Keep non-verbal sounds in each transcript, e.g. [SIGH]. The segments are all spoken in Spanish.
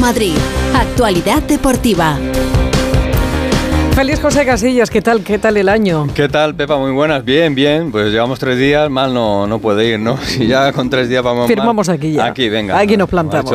Madrid. Actualidad deportiva. Feliz José Casillas, ¿qué tal? ¿Qué tal el año? ¿Qué tal, Pepa? Muy buenas. Bien, bien. Pues llevamos tres días, mal no, no puede ir, ¿no? [LAUGHS] Si ya con tres días vamos Firmamos aquí ya. Aquí, venga. Aquí nos plantamos.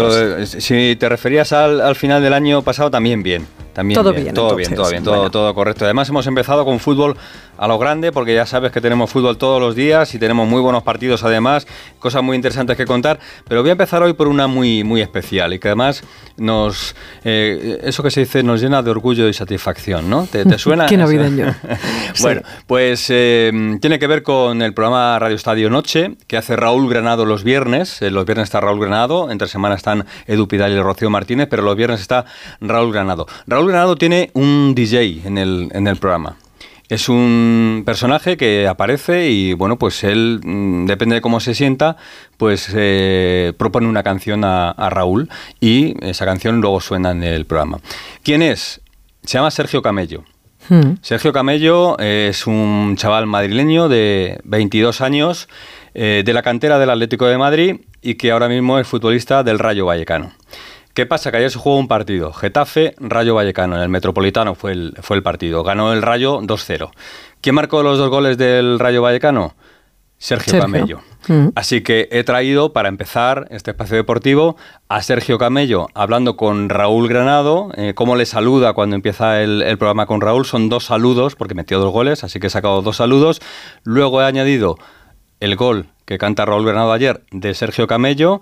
si te referías al, al final del año pasado, también bien. También todo bien, todo bien, todo bien, todo, todo correcto. Además hemos empezado con fútbol a lo grande, porque ya sabes que tenemos fútbol todos los días y tenemos muy buenos partidos además, cosas muy interesantes que contar. Pero voy a empezar hoy por una muy, muy especial y que además nos, eh, eso que se dice, nos llena de orgullo y satisfacción, ¿no? ¿Te, suena? [LAUGHS] Qué navideño. [LAUGHS] bueno, pues eh, tiene que ver con el programa Radio Estadio Noche que hace Raúl Granado los viernes. Eh, los viernes está Raúl Granado, entre semana están Edu Pidal y Rocío Martínez, pero los viernes está Raúl Granado. Raúl Granado tiene un DJ en el, en el programa. Es un personaje que aparece y bueno, pues él, mm, depende de cómo se sienta, pues eh, propone una canción a, Raúl y esa canción luego suena en el programa. ¿Quién es? Se llama Sergio Camello. Hmm. Sergio Camello es un chaval madrileño de 22 años, eh, de la cantera del Atlético de Madrid y que ahora mismo es futbolista del Rayo Vallecano. ¿Qué pasa? Que ayer se jugó un partido. Getafe, Rayo Vallecano. En el Metropolitano fue el, fue el partido. Ganó el Rayo 2-0. ¿Quién marcó los dos goles del Rayo Vallecano? Sergio, Camello. Mm. Así que he traído para empezar este espacio deportivo a Sergio Camello hablando con Raúl Granado. Eh, cómo le saluda cuando empieza el, el, programa con Raúl. Son dos saludos, porque metió dos goles, así que he sacado dos saludos. Luego he añadido el gol que canta Raúl Granado ayer de Sergio Camello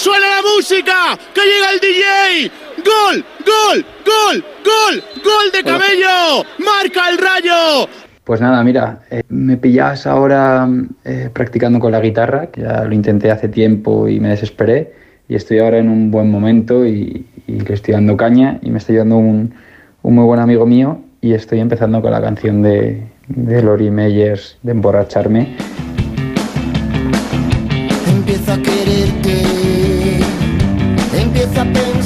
¡Que suene la música! ¡Que llega el DJ! ¡Gol! ¡Gol! ¡Gol! ¡Gol! ¡Gol de Cabello! ¡Marca el rayo! Pues nada, mira, eh, me pillas ahora eh, practicando con la guitarra, que ya lo intenté hace tiempo y me desesperé, y estoy ahora en un buen momento y, le estoy dando caña y me está ayudando un, un, muy buen amigo mío y estoy empezando con la canción de, de Lori Meyers de Emborracharme.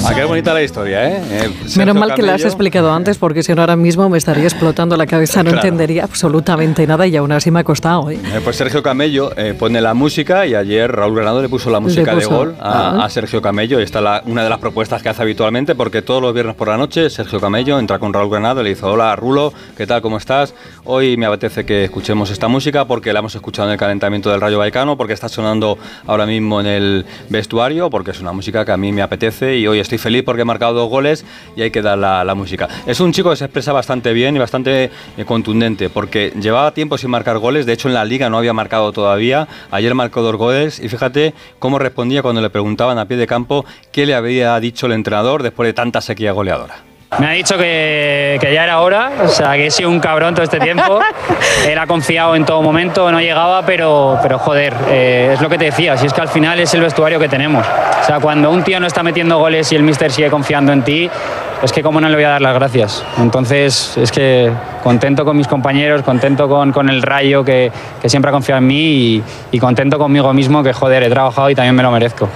Ah, qué bonita la historia, ¿eh? Menos mal que la has explicado antes, porque si no ahora mismo me estaría explotando la cabeza, no entendería absolutamente nada y aún así me ha costado. ¿eh? Eh, pues Sergio Camello eh, pone la música y ayer Raúl Granado le puso la música de gol a, a, Sergio Camello. Y esta es una de las propuestas que hace habitualmente, porque todos los viernes por la noche Sergio Camello entra con Raúl Granado y le dice: Hola, Rulo, ¿qué tal? ¿Cómo estás? Hoy me apetece que escuchemos esta música porque la hemos escuchado en el calentamiento del Rayo Vallecano, porque está sonando ahora mismo en el vestuario, porque es una música que a mí me apetece y hoy estoy feliz porque he marcado dos goles y hay que dar la, música. Es un chico que se expresa bastante bien y bastante eh, contundente, porque llevaba tiempo sin marcar goles, de hecho en la liga no había marcado todavía, ayer marcó dos goles y fíjate cómo respondía cuando le preguntaban a pie de campo qué le había dicho el entrenador después de tanta sequía goleadora. Me ha dicho que, que, ya era hora, o sea, que he sido un cabrón todo este tiempo. [LAUGHS] Él ha confiado en todo momento, no llegaba, pero, pero joder, eh, es lo que te decía, si es que al final es el vestuario que tenemos. O sea, cuando un tío no está metiendo goles y el mister sigue confiando en ti, es que cómo no le voy a dar las gracias. Entonces, es que contento con mis compañeros, contento con, con el Rayo que, que, siempre ha confiado en mí y, y, contento conmigo mismo que, joder, he trabajado y también me lo merezco.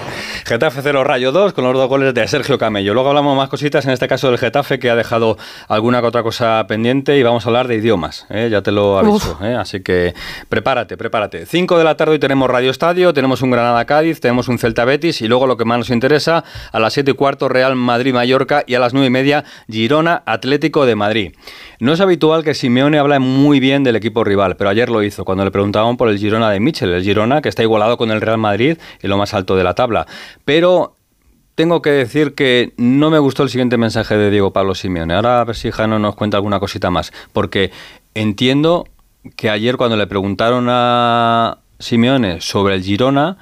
Getafe 0 Rayo 2 con los dos goles de Sergio Camello. Luego hablamos más cositas, en este caso del Getafe que ha dejado alguna que otra cosa pendiente y vamos a hablar de idiomas, ¿eh? ya te lo aviso. ¿eh? Así que prepárate, prepárate. 5 de la tarde hoy tenemos Radio Estadio, tenemos un Granada Cádiz, tenemos un Celta Betis y luego lo que más nos interesa, a las 7 y cuarto Real Madrid Mallorca y a las 9 y media Girona Atlético de Madrid. No es habitual que Simeone hable muy bien del equipo rival, pero ayer lo hizo cuando le preguntaban por el Girona de Michel, el Girona que está igualado con el Real Madrid en lo más alto de la tabla. Pero tengo que decir que no me gustó el siguiente mensaje de Diego Pablo Simeone. Ahora a ver si Jano nos cuenta alguna cosita más, porque entiendo que ayer cuando le preguntaron a Simeone sobre el Girona,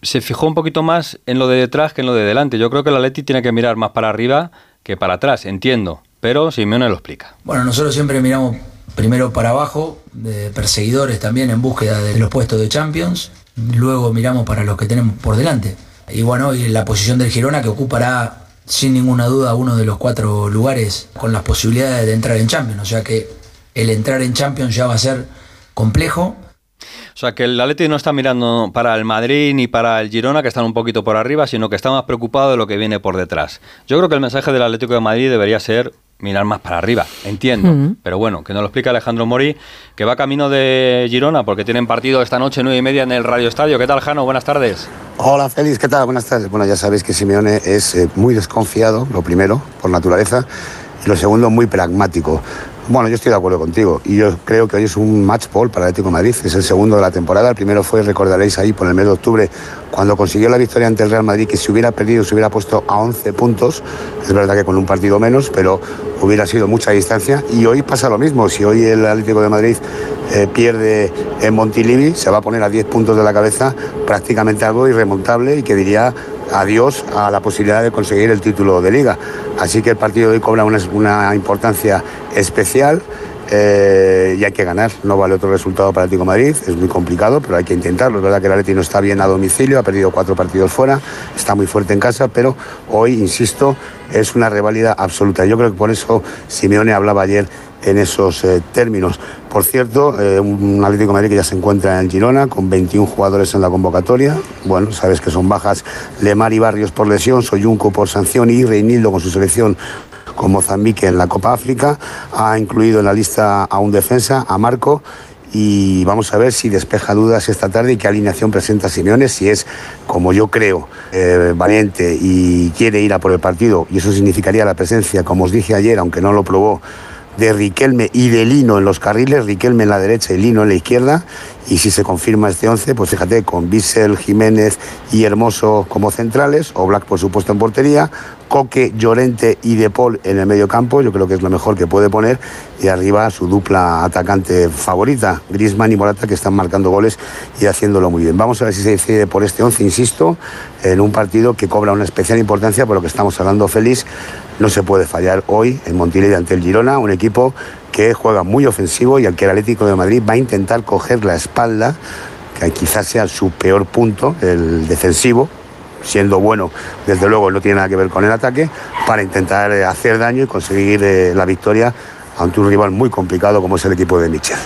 se fijó un poquito más en lo de detrás que en lo de delante. Yo creo que el Atleti tiene que mirar más para arriba que para atrás, entiendo, pero Simeone lo explica. Bueno, nosotros siempre miramos primero para abajo, de perseguidores también en búsqueda de los puestos de Champions, luego miramos para los que tenemos por delante. Y bueno, y la posición del Girona que ocupará sin ninguna duda uno de los cuatro lugares con las posibilidades de entrar en Champions. O sea que el entrar en Champions ya va a ser complejo. O sea, que el Atleti no está mirando para el Madrid ni para el Girona, que están un poquito por arriba, sino que está más preocupado de lo que viene por detrás. Yo creo que el mensaje del Atlético de Madrid debería ser mirar más para arriba, entiendo. Pero bueno, que nos lo explica Alejandro Mori, que va camino de Girona, porque tienen partido esta noche nueve y media en el Radio Estadio. ¿Qué tal, Jano? Buenas tardes. Hola, Félix, ¿qué tal? Buenas tardes. Bueno, ya sabéis que Simeone es eh, muy desconfiado, lo primero, por naturaleza, y lo segundo, muy pragmático. Bueno, yo estoy de acuerdo contigo y yo creo que hoy es un match ball para el Atlético de Madrid. Es el segundo de la temporada. El primero fue, recordaréis ahí, por el mes de octubre, cuando consiguió la victoria ante el Real Madrid, que si hubiera perdido se hubiera puesto a 11 puntos. Es verdad que con un partido menos, pero hubiera sido mucha distancia. Y hoy pasa lo mismo. Si hoy el Atlético de Madrid eh, pierde en Montilivi, se va a poner a 10 puntos de la cabeza, prácticamente algo irremontable y que diría adiós a la posibilidad de conseguir el título de liga. Así que el partido de hoy cobra una, una importancia especial. Eh, y hay que ganar, no vale otro resultado para el Atlético de Madrid, es muy complicado, pero hay que intentarlo. Es verdad que el Atlético no está bien a domicilio, ha perdido cuatro partidos fuera, está muy fuerte en casa, pero hoy, insisto, es una rivalidad absoluta. Yo creo que por eso Simeone hablaba ayer en esos eh, términos. Por cierto, eh, un Atlético Madrid que ya se encuentra en Girona con 21 jugadores en la convocatoria. Bueno, sabes que son bajas Lemar y Barrios por lesión, Soyunco por sanción y Reinildo con su selección con Mozambique en la Copa África. Ha incluido en la lista a un defensa, a Marco. Y vamos a ver si despeja dudas esta tarde y qué alineación presenta Simeone, si es, como yo creo, eh, valiente y quiere ir a por el partido. Y eso significaría la presencia, como os dije ayer, aunque no lo probó, de Riquelme y de Lino en los carriles, Riquelme en la derecha y Lino en la izquierda. Y si se confirma este 11, pues fíjate, con Bissell, Jiménez y Hermoso como centrales, o Black por supuesto en portería, Coque, Llorente y De Paul en el medio campo, yo creo que es lo mejor que puede poner, y arriba su dupla atacante favorita, Griezmann y Morata, que están marcando goles y haciéndolo muy bien. Vamos a ver si se decide por este 11, insisto, en un partido que cobra una especial importancia por lo que estamos hablando, Félix, no se puede fallar hoy en Montilivi ante el Girona, un equipo que juega muy ofensivo y al que el Atlético de Madrid va a intentar coger la espalda, que quizás sea su peor punto, el defensivo, siendo bueno, desde luego no tiene nada que ver con el ataque, para intentar eh, hacer daño y conseguir eh, la victoria ante un rival muy complicado como es el equipo de Michel.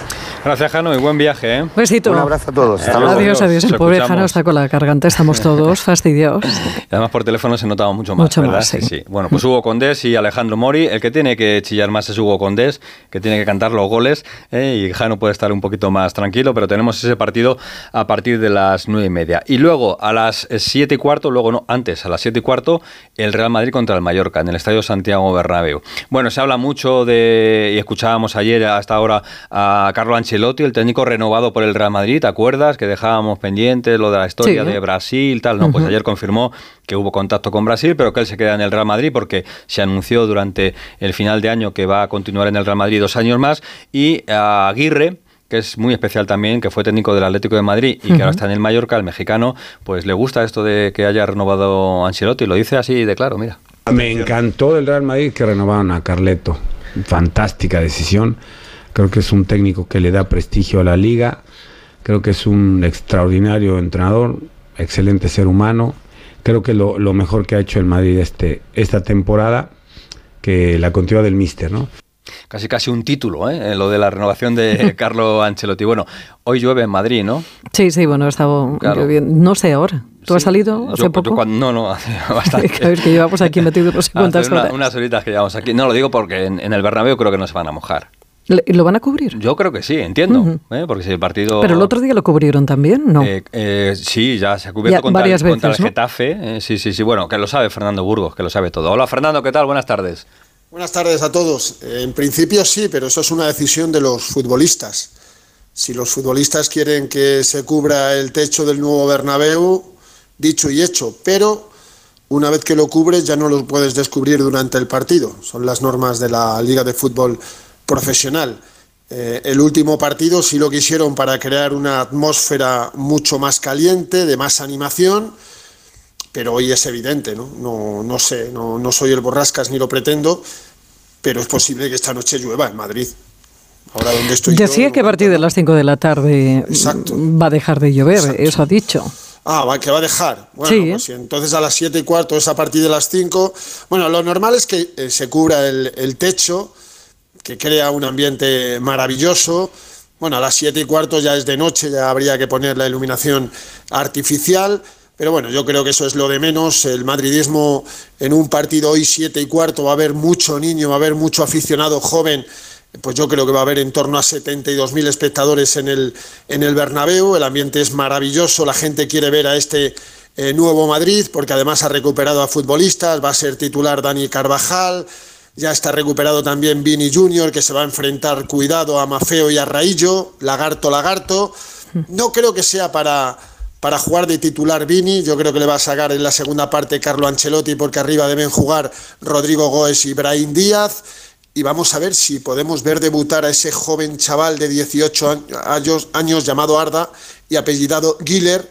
Gracias, Jano, y buen viaje. ¿eh? Besito. Un abrazo a todos. Hasta luego. Adiós, adiós. El pobre. Jano está con la garganta, estamos todos fastidiados. Y además por teléfono se notaba mucho más, Mucho ¿verdad? más, sí. Bueno, pues Hugo Condés y Alejandro Mori. El que tiene que chillar más es Hugo Condés, que tiene que cantar los goles. ¿eh? Y Jano puede estar un poquito más tranquilo, pero tenemos ese partido a partir de las nueve y media. Y luego a las siete y cuarto, luego no, antes, a las siete y cuarto, el Real Madrid contra el Mallorca, en el Estadio Santiago Bernabéu. Bueno, se habla mucho de, y escuchábamos ayer hasta ahora a Carlo Ancelotti, el técnico renovado por el Real Madrid, ¿te acuerdas? Que dejábamos pendiente lo de la historia Sí. de Brasil, tal. No, pues ayer confirmó que hubo contacto con Brasil, pero que él se queda en el Real Madrid porque se anunció durante el final de año que va a continuar en el Real Madrid dos años más. Y a Aguirre que es muy especial también, que fue técnico del Atlético de Madrid y que ahora está en el Mallorca, el mexicano, pues le gusta esto de que haya renovado Ancelotti, lo dice así de claro, mira. Me encantó del Real Madrid que renovaron a Carleto. Fantástica decisión. Creo que es un técnico que le da prestigio a la liga. Creo que es un extraordinario entrenador, excelente ser humano. Creo que lo, lo mejor que ha hecho el Madrid este, esta temporada, que la continuidad del Mister, ¿no? Casi casi un título, ¿eh? lo de la renovación de [LAUGHS] Carlo Ancelotti. Bueno, hoy llueve en Madrid, ¿no? Sí, sí, bueno, estaba Claro. lloviendo. No sé ahora. ¿Tú has Sí. salido hace Yo- yo poco? cuando- no, no, [LAUGHS] hace [LAUGHS] bastante. Vez que llevamos aquí metidos no sé cuántas una- horas. unas horitas que llevamos aquí. No, lo digo porque en, en el Bernabéu creo que no se van a mojar. ¿Lo van a cubrir? Yo creo que sí, entiendo. ¿eh? Porque si el partido... Pero el otro día lo cubrieron también, ¿no? Eh, eh, sí, ya se ha cubierto Ya, contra, varias el, contra veces, el ¿no? Getafe. eh, sí, sí, sí. Bueno, que lo sabe Fernando Burgos, que lo sabe todo. Hola, Fernando, ¿qué tal? Buenas tardes. Buenas tardes a todos. En principio sí, pero eso es una decisión de los futbolistas. Si los futbolistas quieren que se cubra el techo del nuevo Bernabéu, dicho y hecho, pero una vez que lo cubres ya no lo puedes descubrir durante el partido. Son las normas de la Liga de Fútbol Profesional. Eh, el último partido sí lo quisieron para crear una atmósfera mucho más caliente, de más animación, pero hoy es evidente, ¿no? No, no sé, no, no soy el borrascas ni lo pretendo, pero es posible que esta noche llueva en Madrid. Ahora donde estoy yo, Decía que a partir de las 5 de la tarde Exacto. va a dejar de llover, Exacto. eso ha dicho. Ah, que va a dejar. Bueno, pues entonces a las 7 y cuarto es a partir de las 5. Bueno, lo normal es que eh, se cubra el, el, techo, que crea un ambiente maravilloso. Bueno, a las 7 y cuarto ya es de noche, ya habría que poner la iluminación artificial. Pero bueno, yo creo que eso es lo de menos. El madridismo en un partido hoy 7 y cuarto va a haber mucho niño, va a haber mucho aficionado joven pues yo creo que va a haber en torno a 72.000 espectadores en el, en el Bernabéu, el ambiente es maravilloso, la gente quiere ver a este eh, nuevo Madrid, porque además ha recuperado a futbolistas, va a ser titular Dani Carvajal, ya está recuperado también Vini Junior, que se va a enfrentar, cuidado, a Mafeo y a Raillo, lagarto, lagarto. No creo que sea para, para jugar de titular Vini, yo creo que le va a sacar en la segunda parte Carlo Ancelotti, porque arriba deben jugar Rodrigo Goes y Brahim Díaz y vamos a ver si podemos ver debutar a ese joven chaval de 18 años, años llamado Arda y apellidado Giller,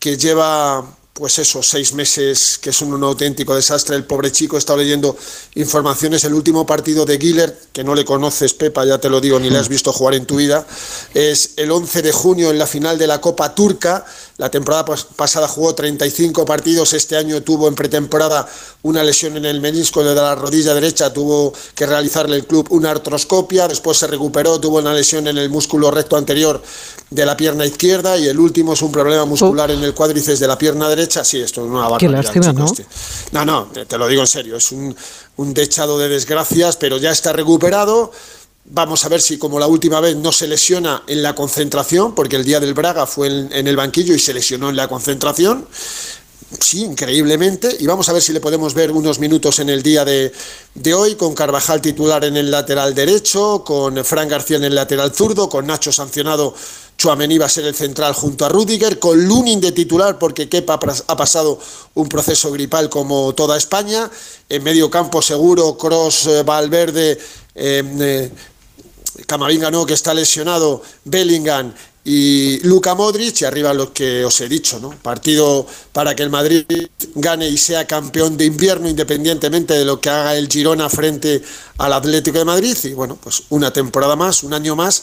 que lleva pues esos seis meses que son un auténtico desastre. El pobre chico está leyendo informaciones. El último partido de Giller, que no le conoces, Pepa, ya te lo digo, ni le has visto jugar en tu vida, es el 11 de junio en la final de la Copa Turca. La temporada pasada jugó 35 partidos, este año tuvo en pretemporada una lesión en el menisco de la rodilla derecha, tuvo que realizarle el club una artroscopia, después se recuperó, tuvo una lesión en el músculo recto anterior de la pierna izquierda y el último es un problema muscular en el cuádriceps de la pierna derecha. Sí, esto es una barbaridad. Qué lástima, ¿no? Este. No, no, te lo digo en serio, es un, un dechado de desgracias, pero ya está recuperado Vamos a ver si como la última vez no se lesiona en la concentración, porque el día del Braga fue en, el banquillo y se lesionó en la concentración. Sí, increíblemente. Y vamos a ver si le podemos ver unos minutos en el día de, hoy, con Carvajal titular en el lateral derecho, con Fran García en el lateral zurdo, con Nacho sancionado, Chuamení va a ser el central junto a Rudiger, con Lunin de titular porque Kepa ha pasado un proceso gripal como toda España, en medio campo seguro, Cross, eh, Valverde, eh, eh, Camavinga no, que está lesionado, Bellingham y Luka Modric, y arriba lo que os he dicho, ¿no? Partido para que el Madrid gane y sea campeón de invierno, independientemente de lo que haga el Girona frente al Atlético de Madrid. Y bueno, pues una temporada más, un año más,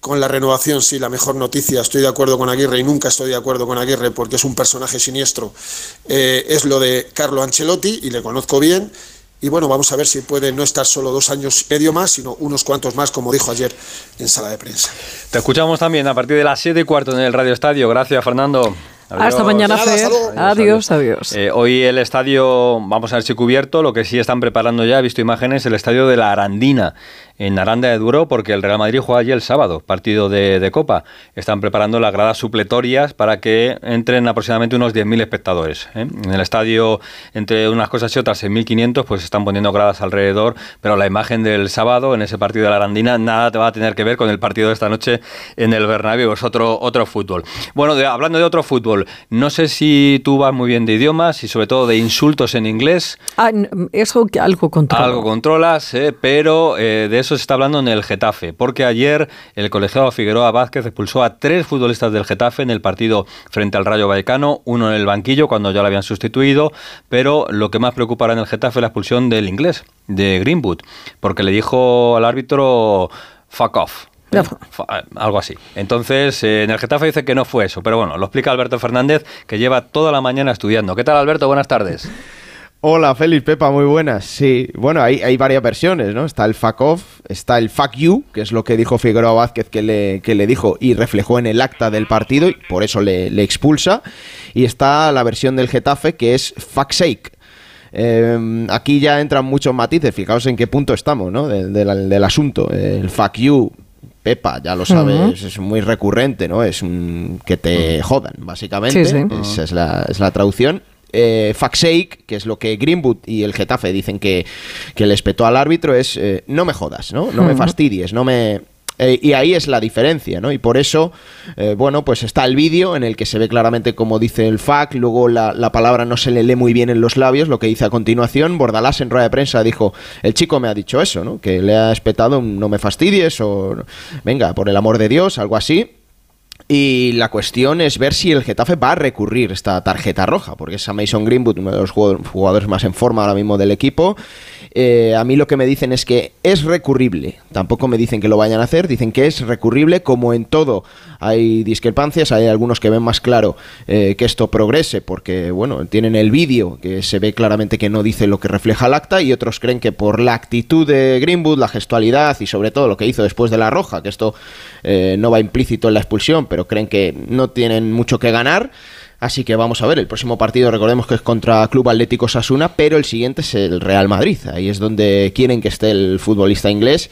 con la renovación, sí, la mejor noticia, estoy de acuerdo con Aguirre y nunca estoy de acuerdo con Aguirre porque es un personaje siniestro, eh, es lo de Carlo Ancelotti y le conozco bien y bueno, vamos a ver si puede no estar solo dos años y medio más, sino unos cuantos más, como dijo ayer en sala de prensa. Te escuchamos también a partir de las 7 y cuarto en el Radio Estadio. Gracias, Fernando. Hasta mañana, Fer. Adiós, adiós. Eh, hoy el estadio, vamos a ver si cubierto, lo que sí están preparando ya, he visto imágenes, el estadio de la Arandina, en Aranda de Duro, porque el Real Madrid juega allí el sábado, partido de, Copa. Están preparando las gradas supletorias para que entren aproximadamente unos 10.000 espectadores. ¿eh? En el estadio, entre unas cosas y otras, en 1.500, pues están poniendo gradas alrededor, pero la imagen del sábado, en ese partido de la Arandina, nada te va a tener que ver con el partido de esta noche en el Bernabéu, es otro, otro fútbol. Bueno, hablando de otro fútbol, no sé si tú vas muy bien de idiomas y sobre todo de insultos en inglés. Ah, eso algo controlas. Algo controlas, eh, pero eh, de eso se está hablando en el Getafe, porque ayer el colegiado Figueroa Vázquez expulsó a tres futbolistas del Getafe en el partido frente al Rayo Vallecano, uno en el banquillo cuando ya lo habían sustituido, pero lo que más preocupará en el Getafe es la expulsión del inglés, de Greenwood, porque le dijo al árbitro fuck off. Eh, algo así. Entonces, eh, en el Getafe dice que no fue eso, pero bueno, lo explica Alberto Fernández, que lleva toda la mañana estudiando. ¿Qué tal, Alberto? Buenas tardes. [LAUGHS] Hola, Félix, Pepa, muy buenas. Sí, bueno, hay, hay varias versiones, ¿no? Está el fuck off, está el fuck you, que es lo que dijo Figueroa Vázquez que le, que le dijo y reflejó en el acta del partido y por eso le, expulsa. Y está la versión del Getafe que es fuck sake. Em, aquí ya entran muchos matices, fijaos en qué punto estamos, ¿no? del asunto. El fuck you Pepa, ya lo sabes, es muy recurrente, ¿no? Es un que te jodan, básicamente. Esa es la, es la traducción. Eh, que es lo que Greenwood y el Getafe dicen que, que les petó al árbitro, es eh, no me jodas, ¿no? No me fastidies, no me, eh, y ahí es la diferencia, ¿no? Y por eso, eh, bueno, pues está el vídeo en el que se ve claramente como dice el FAC, luego la, palabra no se le lee muy bien en los labios, lo que dice a continuación. Bordalás en rueda de prensa dijo, el chico me ha dicho eso, ¿no? Que le ha espetado un no me fastidies o venga, por el amor de Dios, algo así. Y la cuestión es ver si el Getafe va a recurrir esta tarjeta roja, porque es a Mason Greenwood, uno de los jugadores más en forma ahora mismo del equipo, Eh, a mí lo que me dicen es que es recurrible. Tampoco me dicen que lo vayan a hacer, dicen que es recurrible. Como en todo, hay discrepancias. Hay algunos que ven más claro eh, que esto progrese, porque bueno, tienen el vídeo que se ve claramente que no dice lo que refleja el acta, y otros creen que por la actitud de Greenwood, la gestualidad y sobre todo lo que hizo después de la roja, que esto eh, no va implícito en la expulsión, pero creen que no tienen mucho que ganar. Así que vamos a ver, el próximo partido recordemos que es contra Club Atlético Sasuna, pero el siguiente es el Real Madrid. Ahí es donde quieren que esté el futbolista inglés.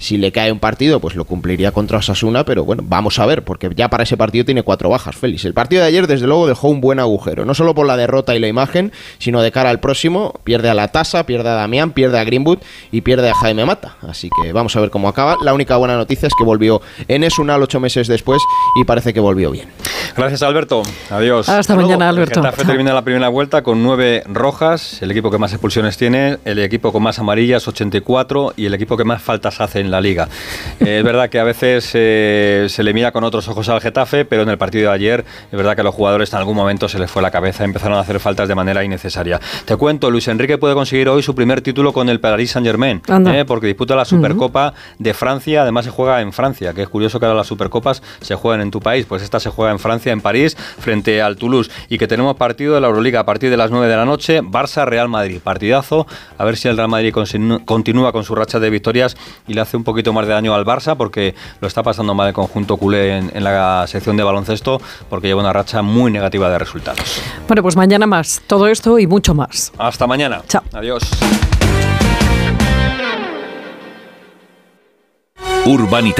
Si le cae un partido, pues lo cumpliría contra Osasuna, pero bueno, vamos a ver, porque ya para ese partido tiene cuatro bajas, Félix. El partido de ayer, desde luego, dejó un buen agujero, no solo por la derrota y la imagen, sino de cara al próximo. Pierde a la Tasa, pierde a Damián, pierde a Greenwood y pierde a Jaime Mata. Así que vamos a ver cómo acaba. La única buena noticia es que volvió en Esunal ocho meses después y parece que volvió bien. Gracias, Alberto. Adiós. Hasta mañana, Alberto. El Getafe termina la primera vuelta con nueve rojas, el equipo que más expulsiones tiene, el equipo con más amarillas, 84, y el equipo que más faltas hace en la liga. Eh, es verdad que a veces eh, se le mira con otros ojos al Getafe, pero en el partido de ayer es verdad que a los jugadores en algún momento se les fue la cabeza, empezaron a hacer faltas de manera innecesaria. Te cuento, Luis Enrique puede conseguir hoy su primer título con el Paris Saint Germain, Anda. porque disputa la Supercopa de Francia, además se juega en Francia, que es curioso que ahora las Supercopas se jueguen en tu país, pues esta se juega en Francia, en París, frente al Toulouse, y que tenemos partido de la Euroliga a partir de las 9 de la noche, Barça-Real Madrid, partidazo, a ver si el Real Madrid continúa con su racha de victorias y le hace un poquito más de daño al Barça, porque lo está pasando mal el conjunto culé en, en la sección de baloncesto, porque lleva una racha muy negativa de resultados. Bueno, pues mañana más. Todo esto y mucho más. Hasta mañana. Chao. Adiós. Urbanita